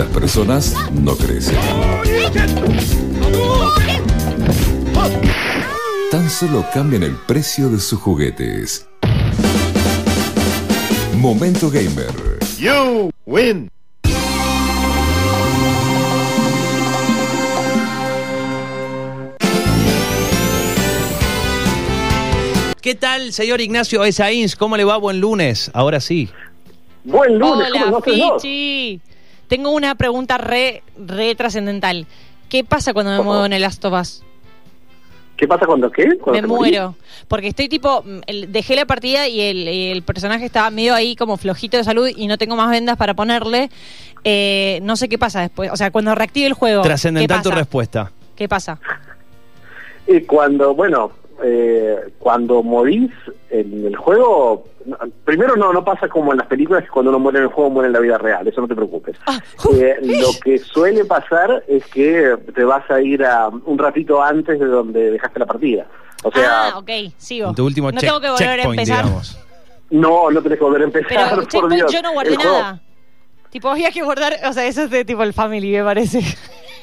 Las personas no crecen. Tan solo cambian el precio de sus juguetes. Momento Gamer. You win. ¿Qué tal, señor Ignacio Esaíns? ¿Cómo le va? Buen lunes. Ahora sí. Buen lunes, Hola, ¿cómo? Fichi. Tengo una pregunta re, re trascendental. ¿Qué pasa cuando me favor. en el Last of Us? ¿Qué pasa cuando qué? Cuando Me morís? muero. Porque estoy tipo, mm, el- dejé la partida y el, y el personaje estaba medio ahí como flojito de salud y no tengo más vendas para ponerle. Eh, no sé qué pasa después. O sea, cuando reactive el juego. Trascendental ¿qué tu respuesta. ¿Qué pasa? Y cuando, bueno, eh, cuando morís en el juego, primero no, no pasa como en las películas, que cuando uno muere en el juego muere en la vida real, eso no te preocupes. Ah, Eh, lo que suele pasar es que te vas a ir a un ratito antes de donde dejaste la partida. O sea, ah, ok, sigo. En tu último no check- tengo que volver a checkpoint, empezar. digamos. no, no tenés que volver a empezar, Pero por Dios. yo no guardé El juego- nada. Tipo, había que guardar, o sea, eso es de tipo el family, me parece.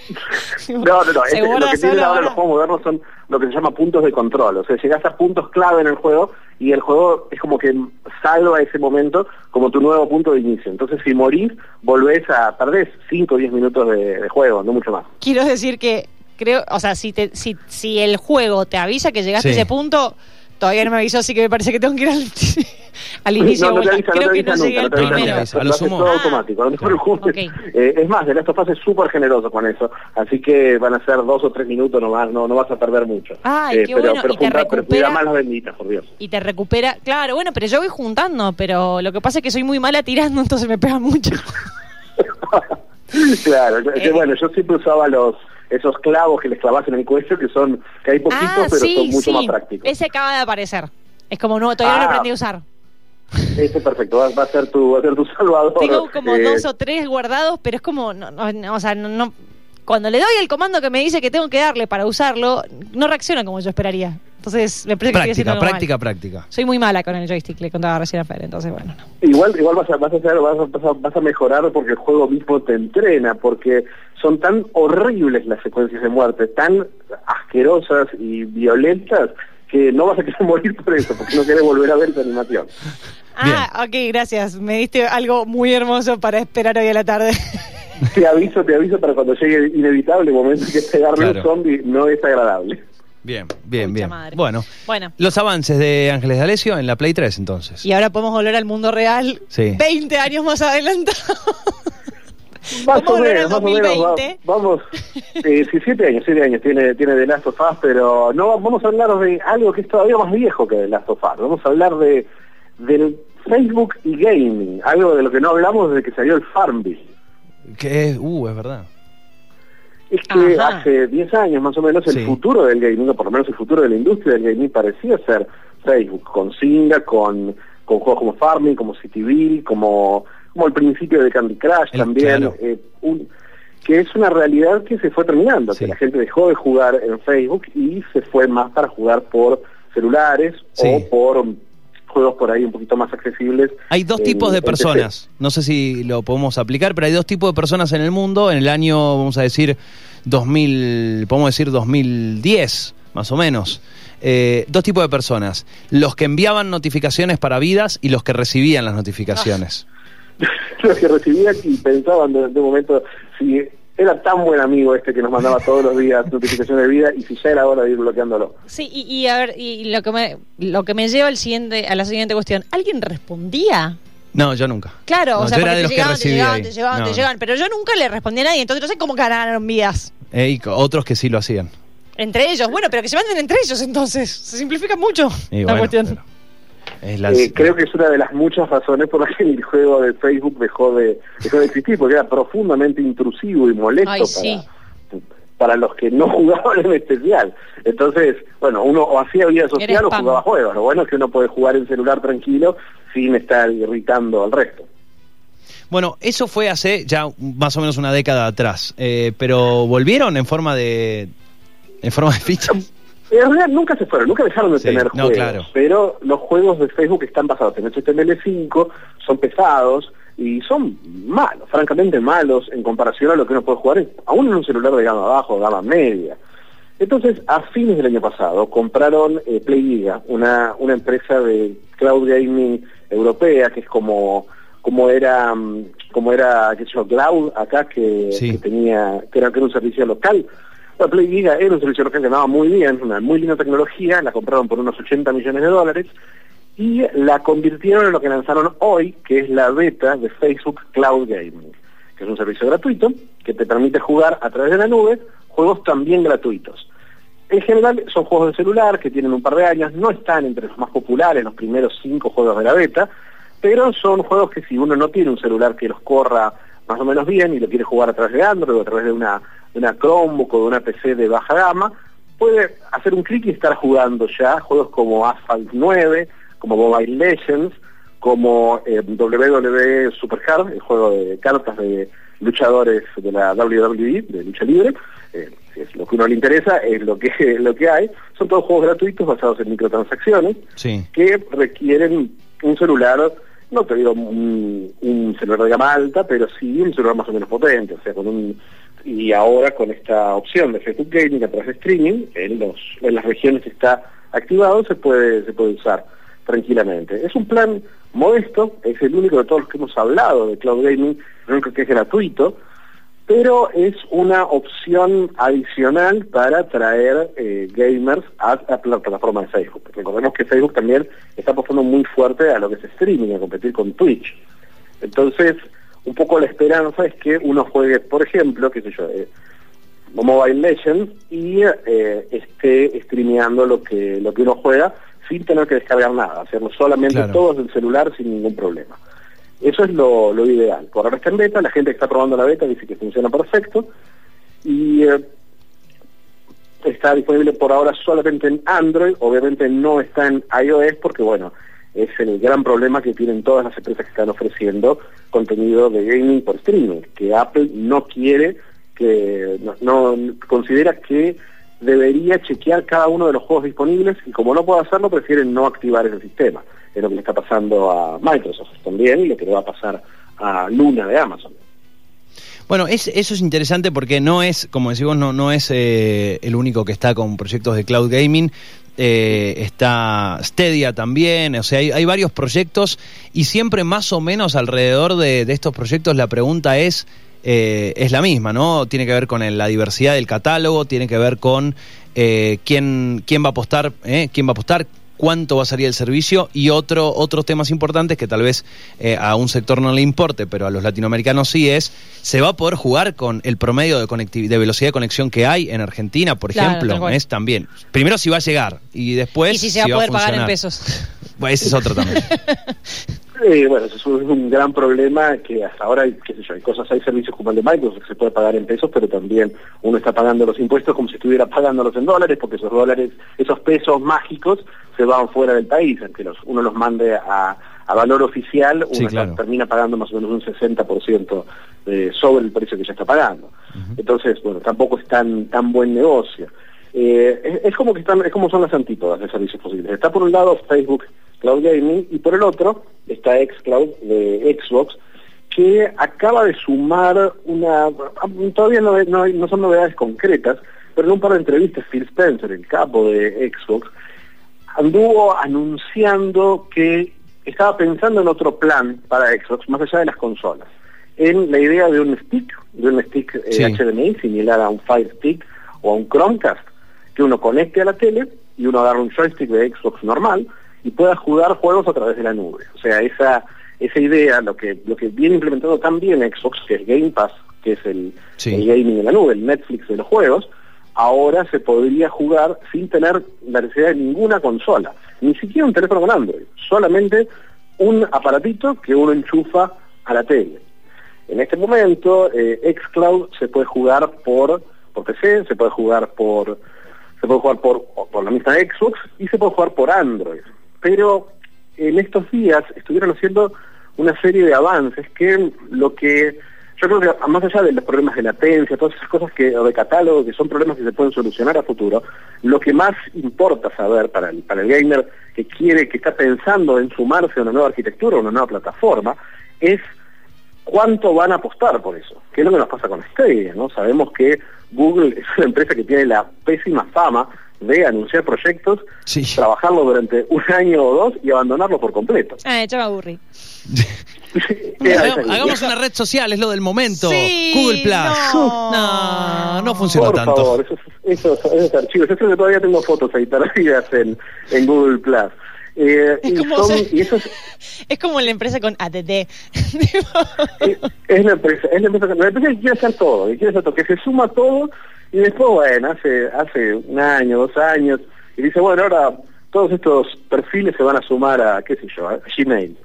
No, no, no. Este- lo que tienen ahora ahora. los juegos modernos son lo que se llama puntos de control. O sea, llegas a puntos clave en el juego y el juego es como que salva ese momento como tu nuevo punto de inicio. Entonces, si morís, volvés a perdés 5 o 10 minutos de, de juego, no mucho más. Quiero decir que creo, o sea, si te, si, si el juego te avisa que llegaste Sí. a ese punto, todavía no me avisó, así que me parece que tengo que ir al, al inicio no, no te avisa, creo no te que no llegué al no te avisa primero. A lo Lo sumo- todo Ah. automático, no te preocupes. Ok. Eh, es más, of Us es súper generoso con eso, así que van a ser dos o tres minutos nomás, no, no vas a perder mucho. Ay, Eh, qué pero, bueno, pero, y te junta- pero recupera- cuida más las benditas, por Dios. Y te recupera. Claro, bueno, pero yo voy juntando, pero lo que pasa es que soy muy mala tirando, entonces me pega mucho. claro, Eh. bueno, yo siempre usaba los esos clavos que les clavas en el cuello, que son, que hay poquitos, ah, pero sí, son mucho sí. más prácticos. Ese acaba de aparecer. Es como nuevo, todavía no lo Ah. aprendí a usar. Ese es perfecto, va, va a ser tu, va a ser tu salvador. Tengo como Eh, dos o tres guardados, pero es como, no, no, no, o sea, no, no- cuando le doy el comando que me dice que tengo que darle para usarlo, no reacciona como yo esperaría. Entonces, me parece que estoy haciendo Práctica, mal. práctica, práctica. Soy muy mala con el joystick, le contaba recién a Fer, entonces bueno, no. Igual, igual vas a, vas a hacer, vas a, vas a- vas a mejorar porque el juego mismo te entrena, porque son tan horribles las secuencias de muerte, tan asquerosas y violentas, que no vas a querer morir por eso, porque no querés volver a ver esa animación. Ah, ok, gracias. Me diste algo muy hermoso para esperar hoy a la tarde. Te aviso, te aviso para cuando llegue el inevitable momento que pegarle Claro. un zombie no es agradable. Bien, bien, bien. madre. Bueno, Bueno, los avances de Ángeles de Alessio en la Play 3 entonces. y ahora podemos volver al mundo real Sí. 20 años más adelantado. Más Vamos o a volver menos, al más o menos. va- 2020. vamos, eh, sí, siete años, siete años tiene, tiene The Last of Us, pero no vamos a hablar de algo que es todavía más viejo que The Last of Us. Vamos a hablar de del Facebook y gaming, algo de lo que no hablamos desde que salió el Farmville. Que es, uh, es verdad. Es que Ajá. hace 10 años más o menos el Sí. futuro del gaming, o por lo menos el futuro de la industria del gaming parecía ser Facebook, con Singa, con, con juegos como Farming, como Cityville, como, como el principio de Candy Crush El- también, claro. eh, un- que es una realidad que se fue terminando, Sí. que la gente dejó de jugar en Facebook y se fue más para jugar por celulares Sí. o por juegos por ahí un poquito más accesibles. Hay dos en- tipos de personas. No sé si lo podemos aplicar, pero hay dos tipos de personas en el mundo. En el año, vamos a decir, 2000, podemos decir 2010, más o menos. Eh, dos tipos de personas. Los que enviaban notificaciones para vidas y los que recibían las notificaciones. los que recibían y pensaban de, de un momento si era tan buen amigo este que nos mandaba todos los días notificaciones de vida y si ya era hora de ir bloqueándolo. Sí, y, y a ver, y lo que me, lo que me lleva al siguiente, a la siguiente cuestión, ¿alguien respondía? No, yo nunca. Claro, No, o sea, yo era porque de te los que llegaban, te llegaban, ahí. te llegaban, te No. llegaban, pero yo nunca le respondí a nadie, entonces no sé cómo ganaron vidas. Eh, y otros que sí lo hacían. Entre ellos, bueno, pero que se manden entre ellos entonces, se simplifica mucho Y la bueno, cuestión. pero la- Eh, creo que es una de las muchas razones por las que el juego de Facebook dejó de, dejó de existir, porque era profundamente intrusivo y molesto Ay, para, sí. para los que no jugaban en especial. Entonces, bueno, uno o hacía vida social o jugaba juegos. Lo bueno es que uno puede jugar en celular tranquilo sin estar irritando al resto. Bueno, eso fue hace ya más o menos una década atrás, eh, pero volvieron en forma de en forma de ficha. En realidad nunca se fueron, nunca dejaron de Sí, tener no, juegos, claro. pero los juegos de Facebook están basados en HTML5, son pesados, y son malos, francamente malos en comparación a lo que uno puede jugar aún en un celular de gama baja o gama media. Entonces, a fines del año pasado, compraron eh, PlayGiga, una, una empresa de cloud gaming europea, que es como, como era, mm, como era, qué sé yo, Cloud acá, que, Sí. que tenía, que era, que era un servicio local. La PlayGiga era un local que andaba muy bien, una muy linda tecnología, la compraron por unos 80 millones de dólares, y la convirtieron en lo que lanzaron hoy, que es la beta de Facebook Cloud Gaming, que es un servicio gratuito que te permite jugar a través de la nube juegos también gratuitos. En general son juegos de celular que tienen un par de años, no están entre los más populares, los primeros cinco juegos de la beta, pero son juegos que si uno no tiene un celular que los corra más o menos bien y lo quiere jugar a través de Android o a través de una, de una Chromebook o de una PC de baja gama, puede hacer un clic y estar jugando ya juegos como Asphalt 9, como Mobile Legends, como eh, WWE Supercard, el juego de cartas de luchadores de la WWE, de lucha libre, eh, es lo que uno le interesa, es lo que, lo que hay. Son todos juegos gratuitos basados en microtransacciones Sí. que requieren un celular, no te digo un, un celular de gama alta, pero sí un celular más o menos potente, o sea, con un y ahora con esta opción de Facebook Gaming a través de streaming, en los en las regiones que está activado se puede se puede usar tranquilamente. Es un plan modesto, es el único de todos los que hemos hablado de cloud gaming, el único que es gratuito, pero es una opción adicional para atraer eh, gamers a, a la plataforma de Facebook. Recordemos que Facebook también está apostando muy fuerte a lo que es streaming, a competir con Twitch. Entonces, un poco la esperanza es que uno juegue, por ejemplo, qué sé yo, eh, Mobile Legends y eh, esté streameando lo que lo que uno juega sin tener que descargar nada, hacerlo solamente Claro. todo desde el celular sin ningún problema. Eso es lo, lo ideal. Por ahora está en beta, la gente que está probando la beta dice que funciona perfecto y eh, está disponible por ahora solamente en Android, obviamente no está en iOS porque bueno, es el gran problema que tienen todas las empresas que están ofreciendo contenido de gaming por streaming, que Apple no quiere, que no, considera que debería chequear cada uno de los juegos disponibles y como no puede hacerlo prefieren no activar ese sistema. Es lo que le está pasando a Microsoft también lo que le va a pasar a Luna de Amazon. Bueno, es, eso es interesante porque no es, como decimos, no, no es eh, el único que está con proyectos de cloud gaming. Eh, está Stadia también, o sea, hay, hay varios proyectos y siempre más o menos alrededor de, de estos proyectos la pregunta es, eh, es la misma, ¿no? Tiene que ver con el- la diversidad del catálogo, tiene que ver con eh, quién, quién va a apostar, eh, quién va a apostar, cuánto va a salir el servicio y otro, otros temas importantes que tal vez eh, a un sector no le importe, pero a los latinoamericanos sí es, se va a poder jugar con el promedio de, de velocidad de conexión que hay en Argentina, por Claro, ejemplo, es también. Primero si va a llegar y después y si se va a poder pagar en pesos. Bueno, ese es otro también. Eh, bueno, eso es un, gran problema que hasta ahora hay, qué sé yo, hay cosas, hay servicios como el de Microsoft que se puede pagar en pesos, pero también uno está pagando los impuestos como si estuviera pagándolos en dólares, porque esos dólares, esos pesos mágicos se van fuera del país, aunque los, uno los mande a, a valor oficial, uno Sí, está- claro. termina pagando más o menos un 60% de, sobre el precio que ya está pagando. Entonces, bueno, tampoco es tan, tan buen negocio. Eh, es, es como que están, es como son las antípodas de servicios posibles. Está por un lado Facebook Cloud Gaming y por el otro está Xcloud de Xbox que acaba de sumar una todavía no, no, hay- no son novedades concretas pero en un par de entrevistas Phil Spencer el capo de Xbox anduvo anunciando que estaba pensando en otro plan para Xbox más allá de las consolas en la idea de un stick de un stick eh, Sí. HDMI similar a un Fire Stick o a un Chromecast que uno conecte a la tele y uno agarra un joystick de Xbox normal y pueda jugar juegos a través de la nube. O sea, esa esa idea, lo que lo que viene implementado también Xbox, que es Game Pass, que es el, Sí. el gaming en la nube, el Netflix de los juegos, ahora se podría jugar sin tener la necesidad de ninguna consola, ni siquiera un teléfono con Android, solamente un aparatito que uno enchufa a la tele. En este momento, eh, Xcloud se puede jugar por, por PC, se puede jugar por se puede jugar por, por la misma Xbox y se puede jugar por Android. Pero en estos días estuvieron haciendo una serie de avances que lo que yo creo que más allá de los problemas de latencia, todas esas cosas que o de catálogo que son problemas que se pueden solucionar a futuro, lo que más importa saber para el, para el gamer que quiere, que está pensando en sumarse a una nueva arquitectura, a una nueva plataforma, es cuánto van a apostar por eso. ¿Qué es lo que nos pasa con Stadia? ¿no? Sabemos que Google es una empresa que tiene la pésima fama de anunciar proyectos, Sí. trabajarlo durante un año o dos y abandonarlo por completo. Ah, ya me aburrí. Hagamos, una red social, es lo del momento. Sí, Google Plus. no. no, no funcionó Por tanto. favor, esos, esos, esos archivos. Eso que todavía tengo fotos ahí perdidas en, en Google Plus. Eh, Es y, como son- se- y eso es, Es como la empresa con ADD. es, es la empresa, es la empresa, la empresa que quiere hacer todo, que quiere hacer todo, que se suma todo y después, bueno, hace, hace un año, dos años, y dice, bueno, ahora todos estos perfiles se van a sumar a, qué sé yo, a Gmail.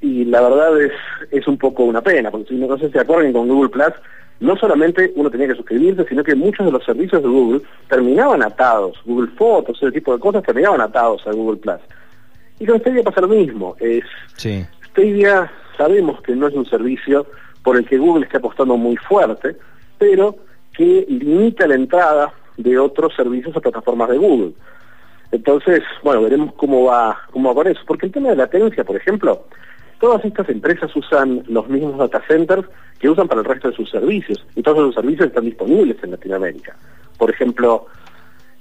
Y la verdad es, es un poco una pena, porque si no, sé si se acuerdan con Google Plus, no solamente uno tenía que suscribirse, sino que muchos de los servicios de Google terminaban atados, Google Fotos, ese tipo de cosas terminaban atados a Google Plus. Y con Stadia pasa lo mismo, es Sí. Stadia sabemos que no es un servicio por el que Google está apostando muy fuerte, pero que limita la entrada de otros servicios a plataformas de Google. Entonces, bueno, veremos cómo va, cómo va con eso. Porque el tema de latencia, por ejemplo, todas estas empresas usan los mismos data centers que usan para el resto de sus servicios. Y todos esos servicios están disponibles en Latinoamérica. Por ejemplo,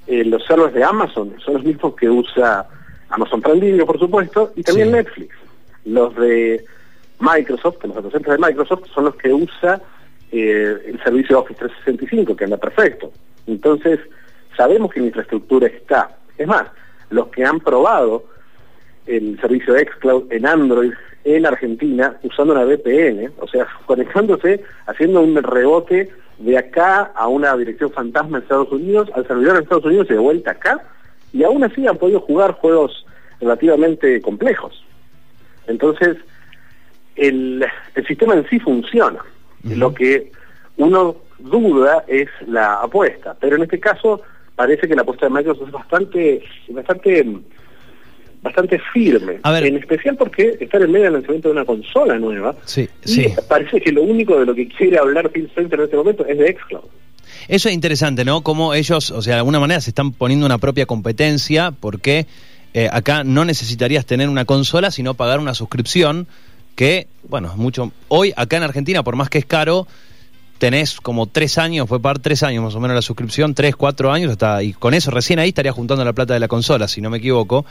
eh, los servers de Amazon son los mismos que usa Amazon Prime Video, por supuesto, y también Sí. Netflix. Los de Microsoft, que los data centers de Microsoft, son los que usa eh, el servicio Office 365, que anda perfecto. Entonces, sabemos que la infraestructura está. Es más, los que han probado el servicio xCloud en Android en Argentina usando una VPN, o sea, conectándose, haciendo un rebote de acá a una dirección fantasma en Estados Unidos, al servidor en Estados Unidos y de vuelta acá, y aún así han podido jugar juegos relativamente complejos. Entonces, el, el sistema en sí funciona. Lo que uno duda es la apuesta, pero en este caso parece que la apuesta de Microsoft es bastante, bastante, bastante firme. A ver. En especial porque están en medio del lanzamiento de una consola nueva. Sí, y sí. parece que lo único de lo que quiere hablar Phil Spencer en este momento es de xCloud. Eso es interesante, ¿no? Como ellos, o sea, de alguna manera se están poniendo una propia competencia porque eh, acá no necesitarías tener una consola, sino pagar una suscripción que, bueno, es mucho... Hoy, acá en Argentina, por más que es caro, tenés como tres años, fue pagar tres años más o menos la suscripción, tres, cuatro años, hasta y con eso recién ahí estaría juntando la plata de la consola, si no me equivoco.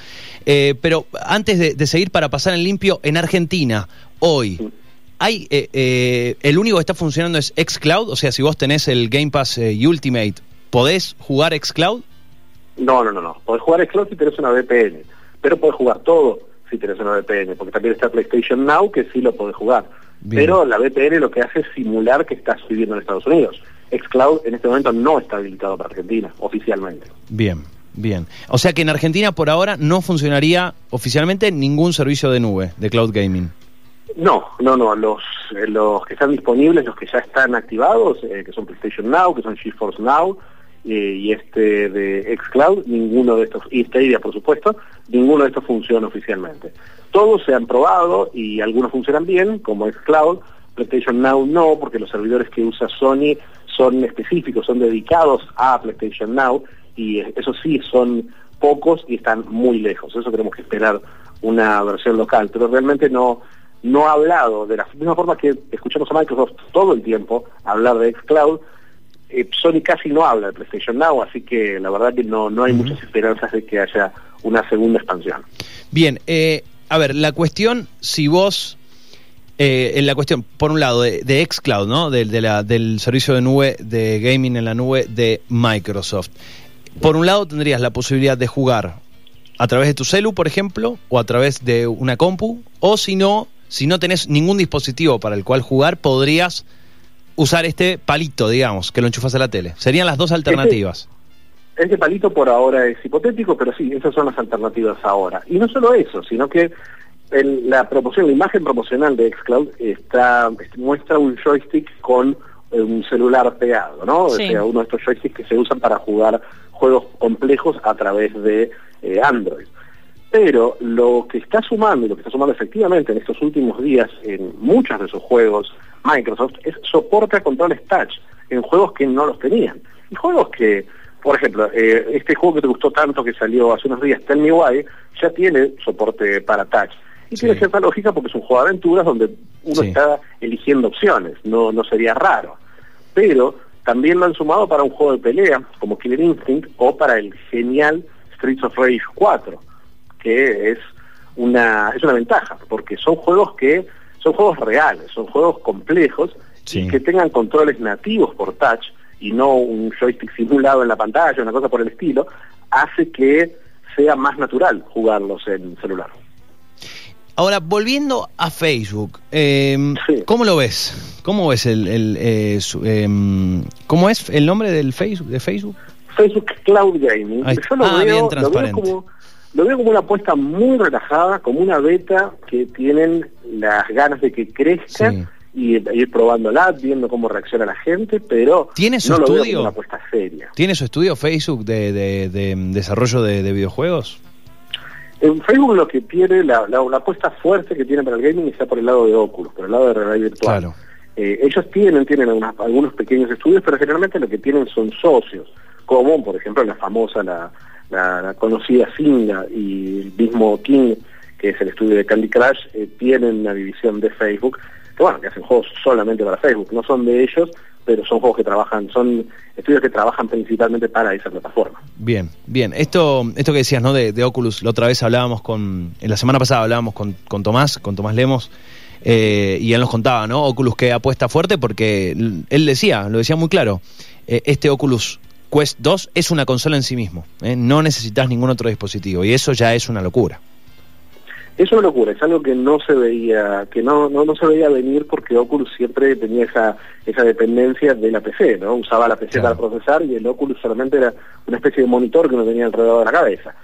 Eh, pero antes de, de seguir para pasar en limpio, en Argentina, hoy, hay eh, eh, el único que está funcionando es xCloud, o sea, si vos tenés el Game Pass eh, Ultimate, ¿podés jugar xCloud? No, no, no, no. Podés jugar xCloud si tenés una VPN, pero podés jugar todo si tenés una VPN, porque también está PlayStation Now que sí lo podés jugar. Bien. Pero la VPN lo que hace es simular que estás viviendo en Estados Unidos. xCloud en este momento no está habilitado para Argentina, oficialmente. Bien, bien. O sea que en Argentina por ahora no funcionaría oficialmente ningún servicio de nube de cloud gaming. No, no, no. Los, eh, los que están disponibles, los que ya están activados, eh, que son PlayStation Now, que son GeForce Now, eh, y este de xCloud, ninguno de estos, y Stadia por supuesto, ninguno de estos funciona oficialmente. Todos se han probado y algunos funcionan bien, como xCloud, PlayStation Now no, porque los servidores que usa Sony son específicos, son dedicados a PlayStation Now, y eso sí, son pocos y están muy lejos. Eso tenemos que esperar una versión local, pero realmente no no ha hablado de la misma forma que escuchamos a Microsoft todo el tiempo hablar de xCloud, eh, Sony casi no habla de PlayStation Now, así que la verdad que no, no hay muchas esperanzas de que haya una segunda expansión. Bien, eh, a ver, la cuestión, si vos, eh, en la cuestión, por un lado, de, de xCloud, ¿no? Del- de la- del servicio de nube, de gaming en la nube de Microsoft. Por un lado tendrías la posibilidad de jugar a través de tu celu, por ejemplo, o a través de una compu, o si no, si no tenés ningún dispositivo para el cual jugar, podrías usar este palito, digamos, que lo enchufas a la tele. Serían las dos alternativas. Este palito por ahora es hipotético, pero sí, esas son las alternativas ahora. Y no solo eso, sino que el- la promoción, la imagen promocional de xCloud está, muestra un joystick con eh, un celular pegado, ¿no? Sí. O sea, uno de estos joysticks que se usan para jugar juegos complejos a través de eh, Android. Pero lo que está sumando, y lo que está sumando efectivamente en estos últimos días en muchos de sus juegos Microsoft, es soporte a controles touch en juegos que no los tenían. Y juegos que, por ejemplo, eh, este juego que te gustó tanto que salió hace unos días, Tell Me Why, ya tiene soporte para touch. Y Sí. tiene cierta lógica porque es un juego de aventuras donde uno Sí. está eligiendo opciones, no, no sería raro. Pero también lo han sumado para un juego de pelea como Killer Instinct o para el genial Streets of Rage 4, que es una, es una ventaja, porque son juegos que son juegos reales, son juegos complejos Sí. y que tengan controles nativos por touch y no un joystick simulado en la pantalla, una cosa por el estilo, hace que sea más natural jugarlos en celular. Ahora, volviendo a Facebook, eh, Sí. ¿cómo lo ves? ¿Cómo ves el, el, eh, su- em, cómo es el nombre del Facebook de Facebook? Facebook Cloud Gaming. Ahí- Yo lo, ah, bien veo, lo, veo transparente. como, lo veo como una apuesta muy relajada, como una beta que tienen las ganas de que crezca Sí. y ir probándola, viendo cómo reacciona la gente, pero ¿Tiene su no lo veo estudio? como una apuesta seria. ¿Tiene su estudio Facebook de, de- de, desarrollo de, de videojuegos? En Facebook lo que tiene, la, la, la apuesta fuerte que tiene para el gaming está por el lado de Oculus, por el lado de realidad virtual. Claro. Eh, ellos tienen, tienen algunas- algunos pequeños estudios, pero generalmente lo que tienen son socios, como por ejemplo la famosa, la, la- la conocida Singa y el mismo King, que es el estudio de Candy Crush, eh, tienen una división de Facebook, que bueno, que hacen juegos solamente para Facebook, no son de ellos, pero son juegos que trabajan, son estudios que trabajan principalmente para esa plataforma. Bien, bien. Esto, esto que decías, ¿no? De, Oculus, la otra vez hablábamos con, en la semana pasada hablábamos con, con Tomás, con Tomás Lemos, eh, y él nos contaba, ¿no? Oculus que apuesta fuerte porque él decía, lo decía muy claro, eh, este Oculus Quest 2 es una consola en sí mismo, ¿eh? no necesitas ningún otro dispositivo, y eso ya es una locura. Es una locura, es algo que no se veía, que no, no, no se veía venir porque Oculus siempre tenía esa, esa dependencia de la PC, ¿no? Usaba la PC Claro. para procesar y el Oculus solamente era una especie de monitor que uno tenía alrededor de la cabeza.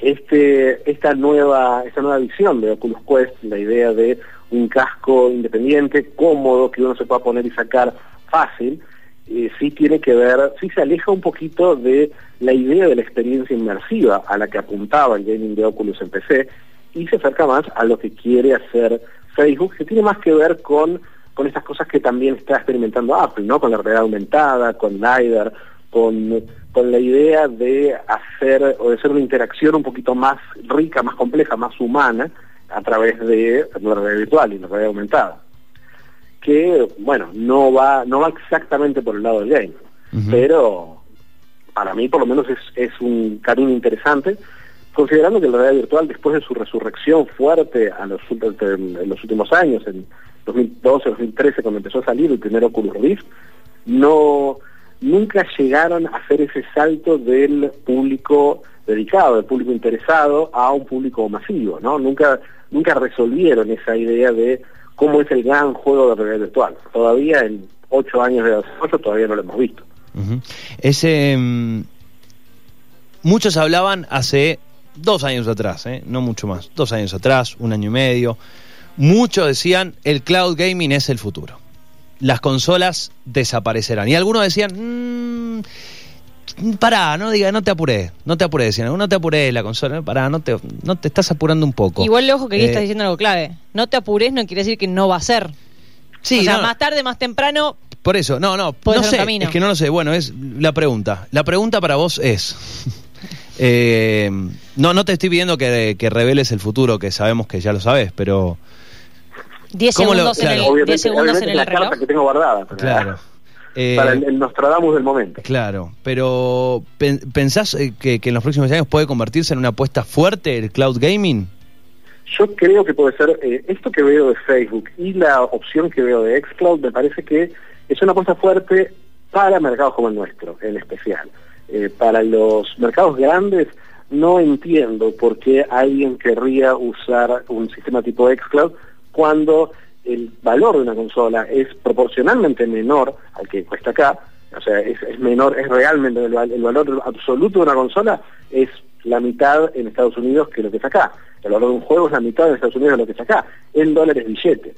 Este, esta nueva, esta nueva visión de Oculus Quest, la idea de un casco independiente, cómodo, que uno se pueda poner y sacar fácil, eh, sí tiene que ver, sí se aleja un poquito de la idea de la experiencia inmersiva a la que apuntaba el gaming de Oculus en PC y se acerca más a lo que quiere hacer Facebook, que tiene más que ver con, con estas cosas que también está experimentando Apple, ¿no? Con la realidad aumentada, con LiDAR, con, con la idea de hacer o de hacer una interacción un poquito más rica, más compleja, más humana a través de la realidad virtual y la realidad aumentada que bueno no va no va exactamente por el lado del game pero para mí por lo menos es, es un camino interesante considerando que la realidad virtual después de su resurrección fuerte a los, en los últimos años en 2012 2013 cuando empezó a salir el primer Oculus Rift no nunca llegaron a hacer ese salto del público dedicado, del público interesado a un público masivo, ¿no? Nunca nunca resolvieron esa idea de cómo es el gran juego de realidad virtual. Todavía en ocho años de desarrollo todavía no lo hemos visto. Ese, mm, muchos hablaban hace dos años atrás, ¿eh? no mucho más, dos años atrás, un año y medio. Muchos decían el cloud gaming es el futuro. Las consolas desaparecerán. Y algunos decían, mmm, pará, no diga, no te apures, no te apures, decían, no te apures la consola, pará, no te, no te estás apurando un poco. Igual, ojo, que aquí Eh, estás diciendo algo clave. No te apures no quiere decir que no va a ser. Sí, o sea, no, más tarde, más temprano, Por eso, no, no, no sé, es que no lo sé. Bueno, es la pregunta. La pregunta para vos es, eh, no, no te estoy pidiendo que, que reveles el futuro, que sabemos que ya lo sabes, pero 10 ¿Cómo lo- segundos, en, claro. el, obviamente 10 segundos obviamente en el la carta reloj. que tengo guardada para, claro, eh, para el, el Nostradamus del momento. claro, pero pen- pensás eh, que, que en los próximos años puede convertirse en una apuesta fuerte el cloud gaming. Yo creo que puede ser eh, esto que veo de Facebook y la opción que veo de Xcloud me parece que es una apuesta fuerte para mercados como el nuestro, en especial. Eh, para los mercados grandes no entiendo por qué alguien querría usar un sistema tipo Xcloud cuando el valor de una consola es proporcionalmente menor al que cuesta acá, o sea, es, menor, es realmente el, el valor absoluto de una consola es la mitad en Estados Unidos que lo que es acá. El valor de un juego es la mitad en Estados Unidos de lo que es acá. El dólar es billete.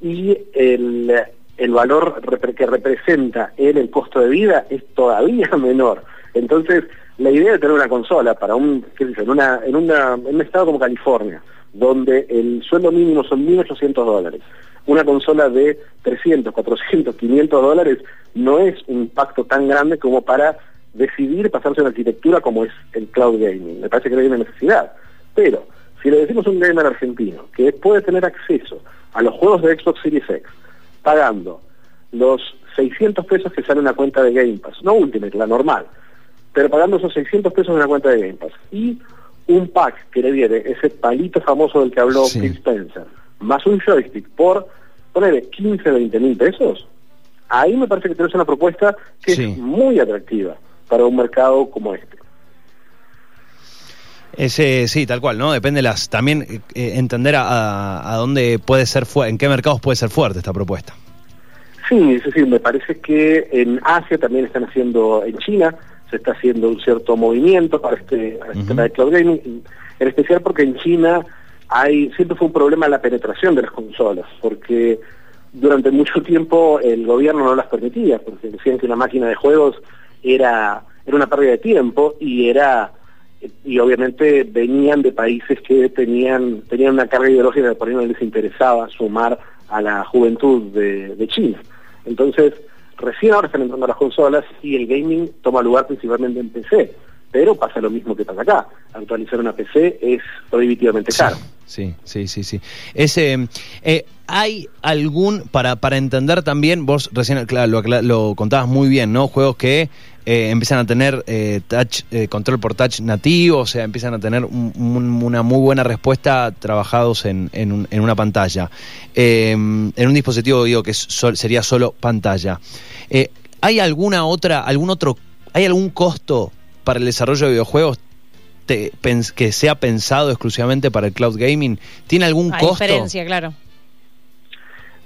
Y el, el valor que representa en el costo de vida es todavía menor. Entonces, la idea de tener una consola para un, qué sé en, una, en, una, en un estado como California, donde el sueldo mínimo son 1.800 dólares, una consola de 300, 400, 500 dólares no es un impacto tan grande como para decidir pasarse a una arquitectura como es el cloud gaming. Me parece que no hay una necesidad. Pero si le decimos a un gamer argentino que puede tener acceso a los juegos de Xbox Series X pagando los 600 pesos que sale una cuenta de Game Pass, no Ultimate, la normal, pero pagando esos 600 pesos en una cuenta de Game Pass y un pack que le viene ese palito famoso del que habló Sí. Phil Spencer, más un joystick por, ponele 15, 20 mil pesos, ahí me parece que tenés una propuesta que Sí. es muy atractiva para un mercado como este. Ese, sí, tal cual, ¿no? Depende las. También eh, entender a, a- dónde puede ser fuerte, en qué mercados puede ser fuerte esta propuesta. Sí, es decir, me parece que en Asia también están haciendo, en China se está haciendo un cierto movimiento para este, para este tema de cloud gaming, en especial porque en China hay siempre fue un problema la penetración de las consolas, porque durante mucho tiempo el gobierno no las permitía, porque decían que una máquina de juegos era, era una pérdida de tiempo y era y obviamente venían de países que tenían tenían una carga ideológica que por ahí no les interesaba sumar a la juventud de, de China. Entonces, recién ahora están entrando las consolas y el gaming toma lugar principalmente en PC, pero pasa lo mismo que pasa acá. Actualizar una PC es prohibitivamente caro. Sí, sí, sí, sí. Ese, eh, ¿Hay algún, para, para entender también, vos recién claro, lo, lo contabas muy bien, ¿no? Juegos que eh, empiezan a tener eh, touch, eh, control por touch nativo, o sea, empiezan a tener un- un- una muy buena respuesta trabajados en, en, un- en una pantalla. Eh, en un dispositivo, digo, que sol- sería solo pantalla. Eh, ¿Hay alguna otra, algún otro, hay algún costo para el desarrollo de videojuegos te- pens- que sea pensado exclusivamente para el cloud gaming? ¿Tiene algún Hay costo? diferencia, claro.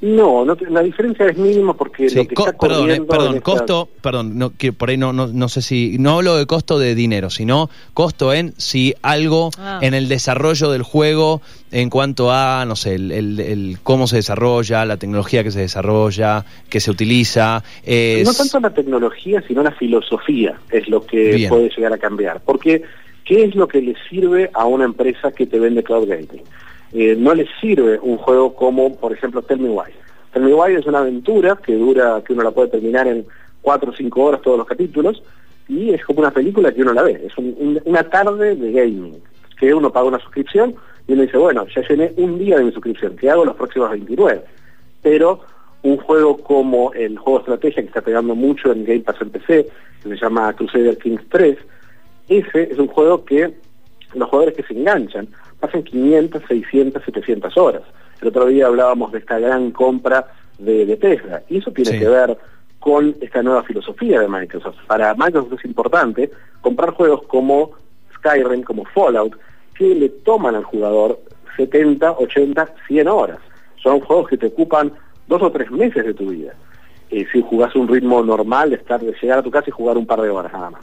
No, no te- la diferencia es mínima porque Sí, lo que co- está perdón, eh, corriendo perdón, esta- costo, perdón, no, que por ahí no, no, no sé si, no hablo de costo de dinero, sino costo en si algo Ah. en el desarrollo del juego en cuanto a, no sé, el, el- el cómo se desarrolla, la tecnología que se desarrolla, que se utiliza. es- No tanto la tecnología, sino la filosofía es lo que Bien. puede llegar a cambiar. Porque, ¿qué es lo que le sirve a una empresa que te vende cloud gaming? Eh, no le sirve un juego como, por ejemplo, Tell Me Why. Tell Me Why es una aventura que dura, que uno la puede terminar en cuatro o cinco horas todos los capítulos, y es como una película que uno la ve. Es un- un- una tarde de gaming, que uno paga una suscripción y uno dice, bueno, ya llené un día de mi suscripción, ¿qué hago los próximos 29? Pero un juego como el juego estrategia que está pegando mucho en Game Pass en PC, que se llama Crusader Kings 3, ese es un juego que los jugadores que se enganchan pasan 500, 600, 700 horas. El otro día hablábamos de esta gran compra de, de Tesla, y eso tiene Sí. que ver con esta nueva filosofía de Microsoft. Para Microsoft es importante comprar juegos como Skyrim, como Fallout, que le toman al jugador 70, 80, 100 horas. Son juegos que te ocupan dos o tres meses de tu vida. Eh, si jugás un ritmo normal de estar de llegar a tu casa y jugar un par de horas nada más.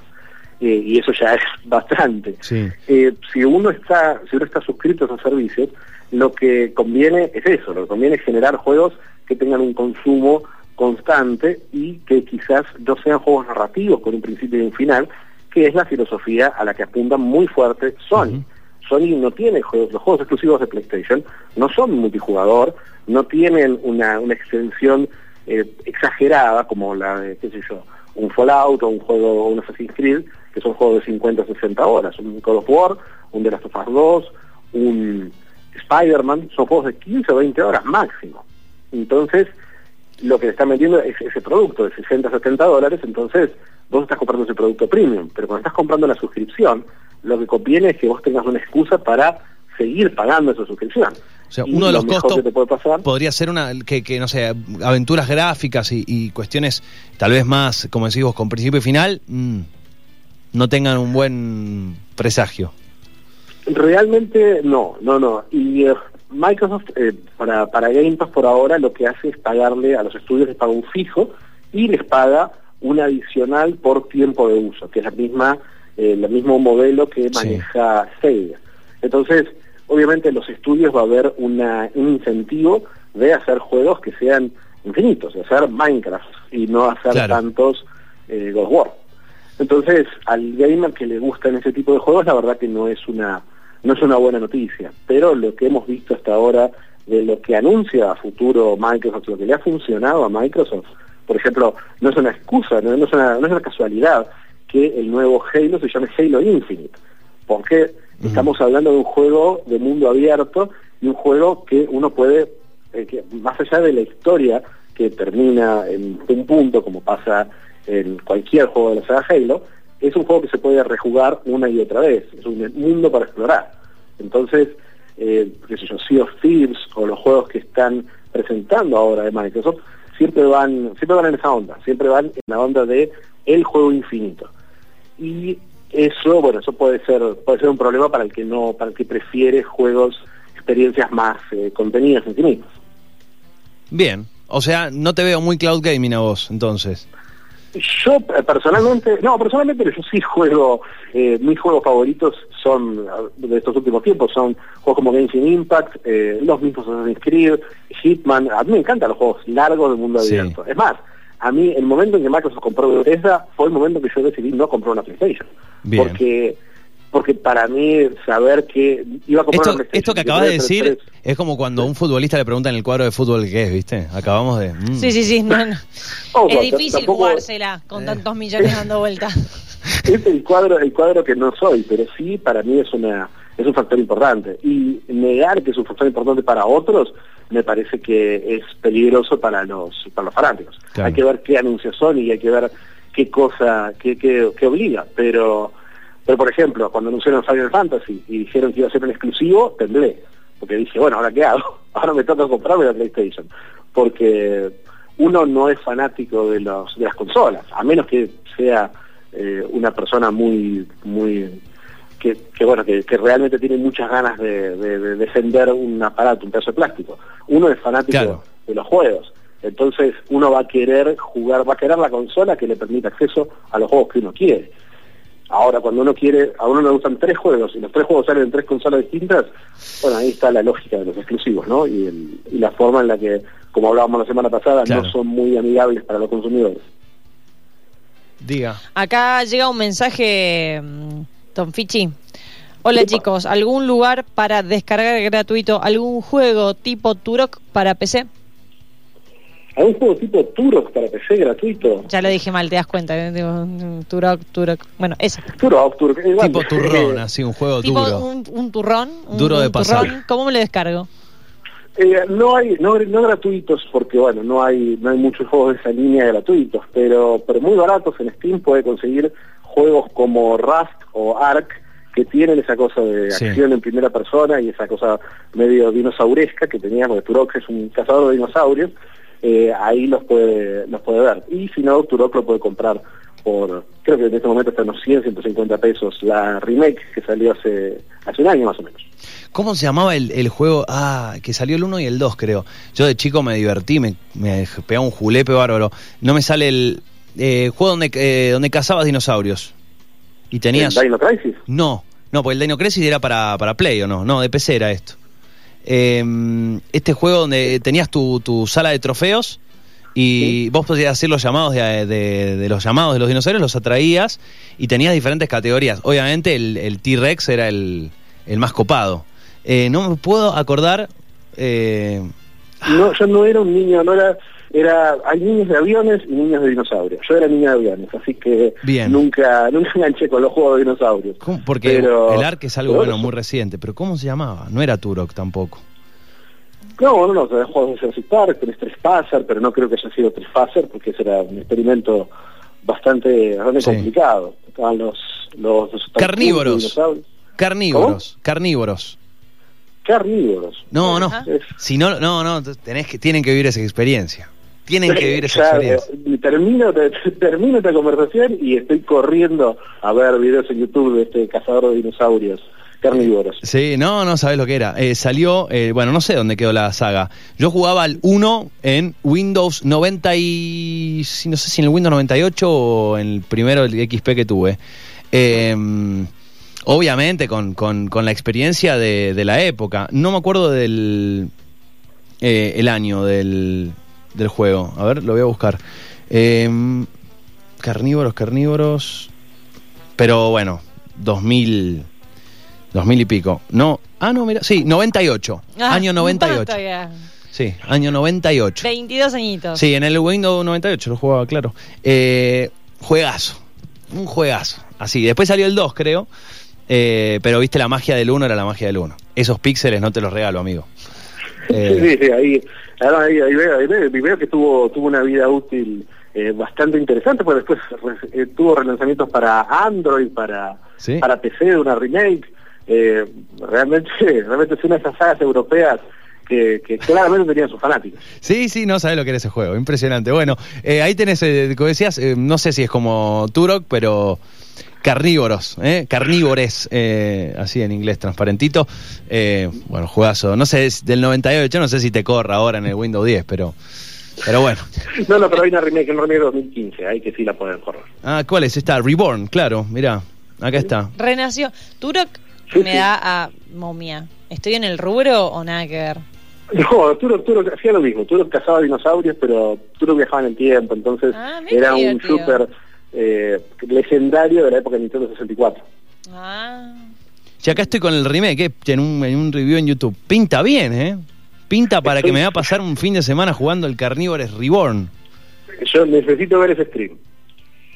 Eh, y eso ya es bastante. Sí. Eh, si uno está si uno está suscrito a esos servicios, lo que conviene es eso, lo que conviene es generar juegos que tengan un consumo constante y que quizás no sean juegos narrativos con un principio y un final, que es la filosofía a la que apunta muy fuerte Sony. Ujú. Sony no tiene juegos, los juegos exclusivos de PlayStation no son multijugador, no tienen una, una extensión eh, exagerada como la de, qué sé yo, un Fallout o un juego, un Assassin's Creed, que son juegos de 50 o 60 horas, un God of War, un The Last of Us 2, un Spider-Man, son juegos de 15 o 20 horas máximo. Entonces, lo que le están vendiendo es ese producto de 60 o 70 dólares, entonces vos estás comprando ese producto premium, pero cuando estás comprando la suscripción, lo que conviene es que vos tengas una excusa para seguir pagando esa suscripción. O sea, uno de lo los mejor costos que te puede pasar podría ser una que, que, no sé, aventuras gráficas y, y cuestiones tal vez más, como decís vos, con principio y final, mm, no tengan un buen presagio. Realmente no, no, no. Y eh, Microsoft eh, para, para Game Pass por ahora lo que hace es pagarle a los estudios, les paga un fijo y les paga un adicional por tiempo de uso, que es la misma, eh, el mismo modelo que Sí. maneja Stadia. Entonces, obviamente en los estudios va a haber una, un incentivo de hacer juegos que sean infinitos, de hacer Minecraft y no hacer Claro. tantos eh, God War. Entonces, al gamer que le gustan ese tipo de juegos, la verdad que no es una no es una buena noticia. Pero lo que hemos visto hasta ahora de lo que anuncia a futuro Microsoft, lo que le ha funcionado a Microsoft, por ejemplo, no es una excusa, no, no es, una, no es una casualidad que el nuevo Halo se llame Halo Infinite, porque Estamos hablando de un juego de mundo abierto y un juego que uno puede, eh, que más allá de la historia que termina en un punto, como pasa en cualquier juego de la saga Halo, es un juego que se puede rejugar una y otra vez. Es un mundo para explorar. Entonces, eh, qué sé yo, Sea of Thieves o los juegos que están presentando ahora de Microsoft, siempre van, siempre van en esa onda, siempre van en la onda de el juego infinito. Y eso, bueno, eso puede ser, puede ser un problema para el que no, para el que prefiere juegos, experiencias más eh, contenidas en sí mismos. Bien, o sea, no te veo muy cloud gaming a vos, entonces. Yo eh, personalmente, no, personalmente yo sí juego, eh, mis juegos favoritos son, de estos últimos tiempos, son juegos como Genshin Impact, eh, los mismos Assassin's Creed, Hitman, a mí me encantan los juegos largos del mundo Sí. abierto. Es más, a mí el momento en que Microsoft compró Bethesda fue el momento en que yo decidí no comprar una PlayStation. Bien. Porque porque para mí saber que iba a comprar Esto, una esto que acabas de decir es como cuando a un futbolista le preguntan en el cuadro de fútbol qué es, ¿viste? Acabamos de... mm. Sí, sí, sí. no, no. Ojo, es difícil tampoco- jugársela con tantos millones dando vueltas. es el cuadro el cuadro que no soy pero sí para mí es una es un factor importante y negar que es un factor importante para otros me parece que es peligroso para los para los fanáticos Claro. hay que ver qué anuncios son y hay que ver qué cosa qué, qué, qué obliga pero pero por ejemplo cuando anunciaron Final Fantasy y dijeron que iba a ser un exclusivo temblé porque dije bueno ahora qué hago ahora me toca comprarme la PlayStation porque uno no es fanático de los de las consolas a menos que sea eh, una persona muy muy que, que, bueno que, que realmente tiene muchas ganas de, de- de defender un aparato un pedazo de plástico. Uno es fanático Claro. de los juegos. Entonces uno va a querer jugar va a querer la consola que le permita acceso a los juegos que uno quiere ahora cuando uno quiere a uno le gustan tres juegos y los tres juegos salen en tres consolas distintas bueno ahí está la lógica de los exclusivos no y, el- y la forma en la que como hablábamos la semana pasada Claro. no son muy amigables para los consumidores Diga. Acá llega un mensaje, mm, Tom Fichi. Hola chicos, ¿algún lugar para descargar gratuito algún juego tipo Turok para PC? ¿Hay un juego tipo Turok para PC gratuito? Ya lo dije mal, te das cuenta. eh, digo, Turok, Turok. Bueno, ese. Turok, Turok. eh, igual. Tipo turrón, así, un juego Tipo duro. un, un turrón. un- Duro de un pasar. turrón. ¿Cómo me lo descargo? Eh, no hay no, no gratuitos porque bueno no hay no hay muchos juegos de esa línea gratuitos pero pero muy baratos en Steam puede conseguir juegos como Rust o Ark que tienen esa cosa de Sí. acción en primera persona y esa cosa medio dinosauresca que teníamos de Turok que es un cazador de dinosaurios eh, ahí los puede los puede ver y si no Turok lo puede comprar por creo que en este momento está en unos 100 150 pesos la remake que salió hace hace un año más o menos ¿Cómo se llamaba el, el juego? Ah, que salió el 1 y el 2, creo. Yo de chico me divertí, me, me pegaba un julepe bárbaro. No me sale el eh, juego donde, eh, donde cazabas dinosaurios. Y tenías... ¿El Dino Crisis? No, no, porque el Dino Crisis era para, para Play, ¿o no? No, de PC era esto. Eh, este juego donde tenías tu, tu sala de trofeos y vos podías hacer los llamados de, de- de los llamados de los dinosaurios, los atraías y tenías diferentes categorías. Obviamente el, el T-Rex era el, el más copado. Eh, no me puedo acordar... eh, No, yo no era un niño, no era, era, hay niños de aviones y niños de dinosaurios. Yo era niño de aviones, así que Bien. nunca, nunca enganché con los juegos de dinosaurios. ¿cómo? porque Pero- el Ark es algo bueno, muy reciente, pero ¿cómo se llamaba? No era Turok tampoco. No, no, no, tenés juegos de Jurassic Park, tenés Trespasser, pero no creo que haya sido Trespasser porque ese era un experimento bastante, bastante Sí. complicado. Estaban los, los, los Carnívoros. Carnívoros, carnívoros. Carnívoros. No, no. Es- Si no, no, no, tenés que, tienen que vivir esa experiencia. Tienen que vivir esa experiencia. eh, termino, te- termino esta conversación y estoy corriendo a ver videos en YouTube de este cazador de dinosaurios carnívoros. Sí, no, no sabes lo que era. Eh, salió, eh, bueno, no sé dónde quedó la saga. Yo jugaba al 1 en Windows 90 y... No sé si en el Windows 98 o en el primero, el XP que tuve. Eh, obviamente con, con- con la experiencia de, de la época. No me acuerdo del... eh, el año del, del juego. A ver, lo voy a buscar. Eh, carnívoros, carnívoros... Pero bueno, 2000... 2000 y pico. No, ah, no, mira, sí, 98. Ah, año un 98. tanto ya. Sí, año 98. 22 añitos. Sí, en el Windows 98 lo jugaba, claro. Eh, juegazo, un juegazo. Así, después salió el 2, creo. Eh, pero viste, la magia del 1 era la magia del 1. Esos píxeles no te los regalo, amigo. Eh, sí, sí, ahí, ahora ahí, ahí veo, ahí veo, veo que tuvo, tuvo una vida útil eh, bastante interesante, porque después eh, tuvo relanzamientos para Android, para, Sí. para PC, una remake. Eh, realmente, realmente es una de esas sagas europeas que, que claramente tenían sus fanáticos. Sí, sí, no sabes lo que era ese juego, impresionante. Bueno, eh, ahí tenés, eh, como decías, eh, no sé si es como Turok, pero carnívoros, ¿eh? carnívores, eh, así en inglés transparentito. Eh, bueno, juegazo, no sé, es del 98, no sé si te corra ahora en el Windows 10, pero, pero bueno. No, no, pero hay una remake, una remake de 2015, ahí que sí la pueden correr. Ah, ¿cuál es? Está Reborn, claro, mirá, acá está. Renació. Turok Sí, me sí. da a momia. ¿Estoy en el rubro o nada que ver? No, Turok, Turok hacía lo mismo. Turok cazaba dinosaurios, pero Turok viajaba en el tiempo, entonces Ah, mira era un divertido. Eh, legendario de la época de Nintendo 64. Ah. Y acá estoy con el remake, eh, en un, en un review en YouTube. Pinta bien, ¿eh? Pinta para que me va a pasar un fin de semana jugando el Carnívores Reborn. Yo necesito ver ese stream.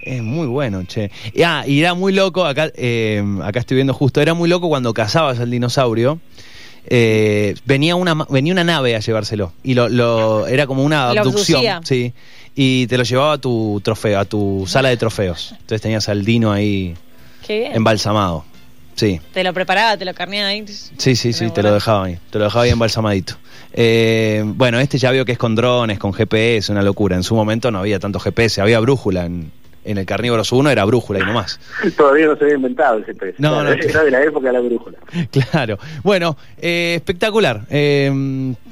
Es muy bueno, che. Y, ah, y era muy loco, acá, eh, acá estoy viendo justo, era muy loco cuando cazabas al dinosaurio. eh, venía una ma- venía una nave a llevárselo y lo, lo- era como una abducción sí y te lo llevaba a tu trofeo a tu sala de trofeos entonces tenías al dino ahí Qué bien. embalsamado sí Te lo preparaba, te lo carneaba ahí. Sí, sí, sí, te lo dejaba ahí, te lo dejaba ahí embalsamadito. Eh, bueno, este ya veo que es con drones, con GPS, una locura. En su momento no había tanto GPS, había brújula. En, en el Carnívoros 1 era brújula y no más. Todavía no se había inventado el GPS. No, no, era de la época de la brújula. Claro. Bueno, eh, espectacular. Eh,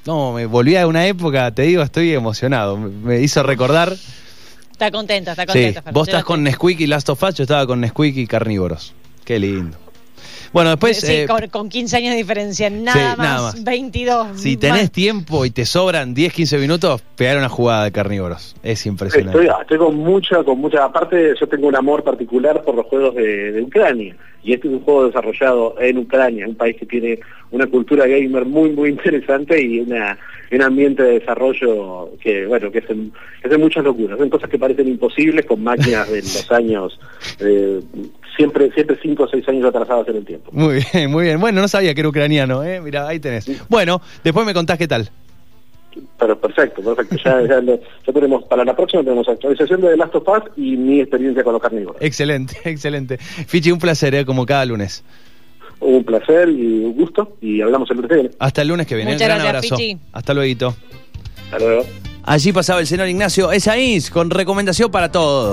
no, me volví a una época, te digo, estoy emocionado. Me, hizo recordar. Está contenta, está Sí, contenta. Fer. vos estás con Nesquik y Last of Us, yo estaba con Nesquik y Carnívoros. Qué lindo. Bueno, después. Sí, eh, con, con 15 años de diferencia, nada, Sí, más, nada más. 22. Si tenés más. tiempo y te sobran 10, 15 minutos, pegar una jugada de carnívoros. Es impresionante. Estoy, estoy con mucha, con mucha. Aparte, yo tengo un amor particular por los juegos de, de Ucrania. Y este es un juego desarrollado en Ucrania, un país que tiene una cultura gamer muy, muy interesante y una, un ambiente de desarrollo que, bueno, que hacen, que hacen muchas locuras. Hacen cosas que parecen imposibles con máquinas de los años, eh, siempre, siempre cinco o seis años atrasadas en el tiempo. Muy bien, muy bien. Bueno, no sabía que era ucraniano, ¿eh? Mira, ahí tenés. Bueno, después me contás qué tal. Pero perfecto, perfecto. Ya, ya, lo- ya tenemos, para la próxima tenemos actualización de The Last of Us y mi experiencia con los carnívoros. Excelente, excelente. Fichi, un placer, ¿eh? Como cada lunes. Un placer y un gusto y hablamos el lunes que viene. Hasta el lunes que viene. Muchas un gran gracias, abrazo. Fichi. Hasta luego. Hasta luego. Allí pasaba el señor Ignacio Esaís con recomendación para todos.